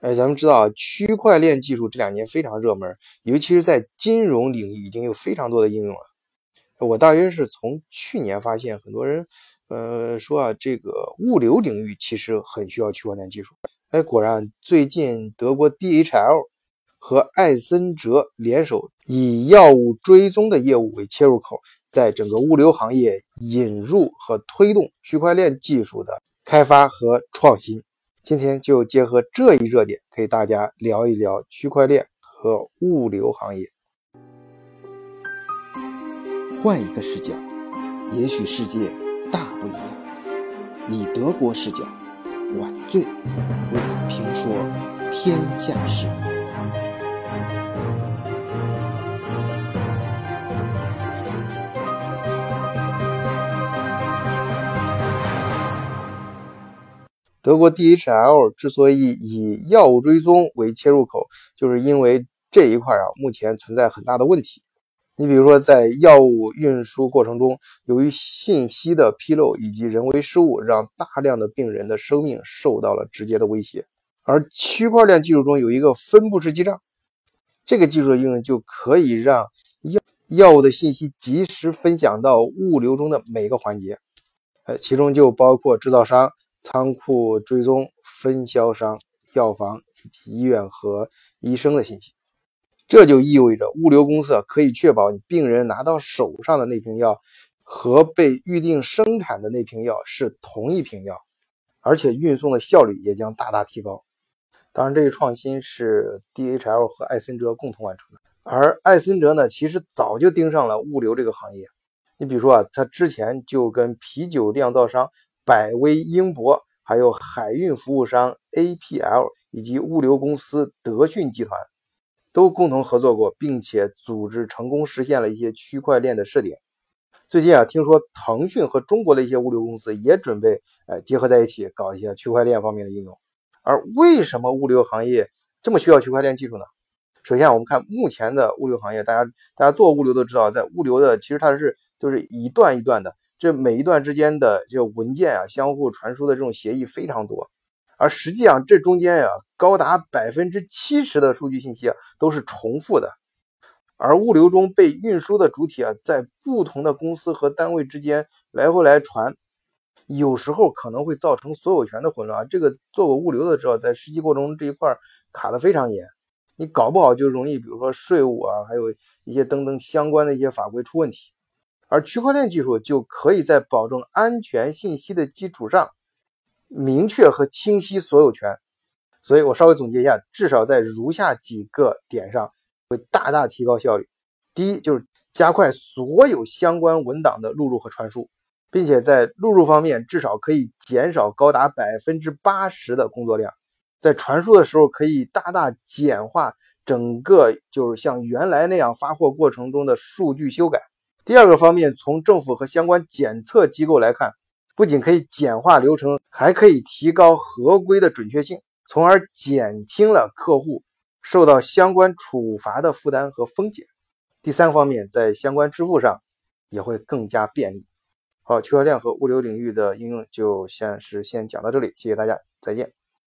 哎，咱们知道啊区块链技术这两年非常热门，尤其是在金融领域已经有非常多的应用了。我大约是从去年发现，很多人呃说啊，这个物流领域其实很需要区块链技术。哎，果然最近德国 DHL 和艾森哲联手，以药物追踪的业务为切入口，在整个物流行业引入和推动区块链技术的开发和创新。今天就结合这一热点，给大家聊一聊区块链和物流行业。换一个视角，也许世界大不一样。以德国视角，晚醉为你评说天下事。德国 DHL 之所以以药物追踪为切入口，就是因为这一块啊，目前存在很大的问题。你比如说，在药物运输过程中，由于信息的纰漏以及人为失误，让大量的病人的生命受到了直接的威胁。而区块链技术中有一个分布式记账，这个技术的应用就可以让药药物的信息及时分享到物流中的每个环节，呃，其中就包括制造商。仓库追踪、分销商、药房以及医院和医生的信息，这就意味着物流公司可以确保你病人拿到手上的那瓶药和被预定生产的那瓶药是同一瓶药，而且运送的效率也将大大提高。当然，这一创新是 DHL 和艾森哲共同完成的，而艾森哲呢，其实早就盯上了物流这个行业。你比如说啊，他之前就跟啤酒酿造商。百威英博，还有海运服务商 APL 以及物流公司德讯集团，都共同合作过，并且组织成功实现了一些区块链的试点。最近啊，听说腾讯和中国的一些物流公司也准备呃结合在一起，搞一些区块链方面的应用。而为什么物流行业这么需要区块链技术呢？首先，我们看目前的物流行业，大家大家做物流都知道，在物流的其实它是就是一段一段的。这每一段之间的这文件啊，相互传输的这种协议非常多，而实际上这中间呀，高达百分之七十的数据信息啊都是重复的。而物流中被运输的主体啊，在不同的公司和单位之间来回来传，有时候可能会造成所有权的混乱。这个做过物流的知道，在实际过程中这一块卡的非常严，你搞不好就容易，比如说税务啊，还有一些等等相关的一些法规出问题。而区块链技术就可以在保证安全信息的基础上，明确和清晰所有权。所以我稍微总结一下，至少在如下几个点上会大大提高效率。第一，就是加快所有相关文档的录入和传输，并且在录入方面至少可以减少高达百分之八十的工作量，在传输的时候可以大大简化整个就是像原来那样发货过程中的数据修改。第二个方面，从政府和相关检测机构来看，不仅可以简化流程，还可以提高合规的准确性，从而减轻了客户受到相关处罚的负担和风险。第三方面，在相关支付上也会更加便利。好，区块链和物流领域的应用就先是先讲到这里，谢谢大家，再见。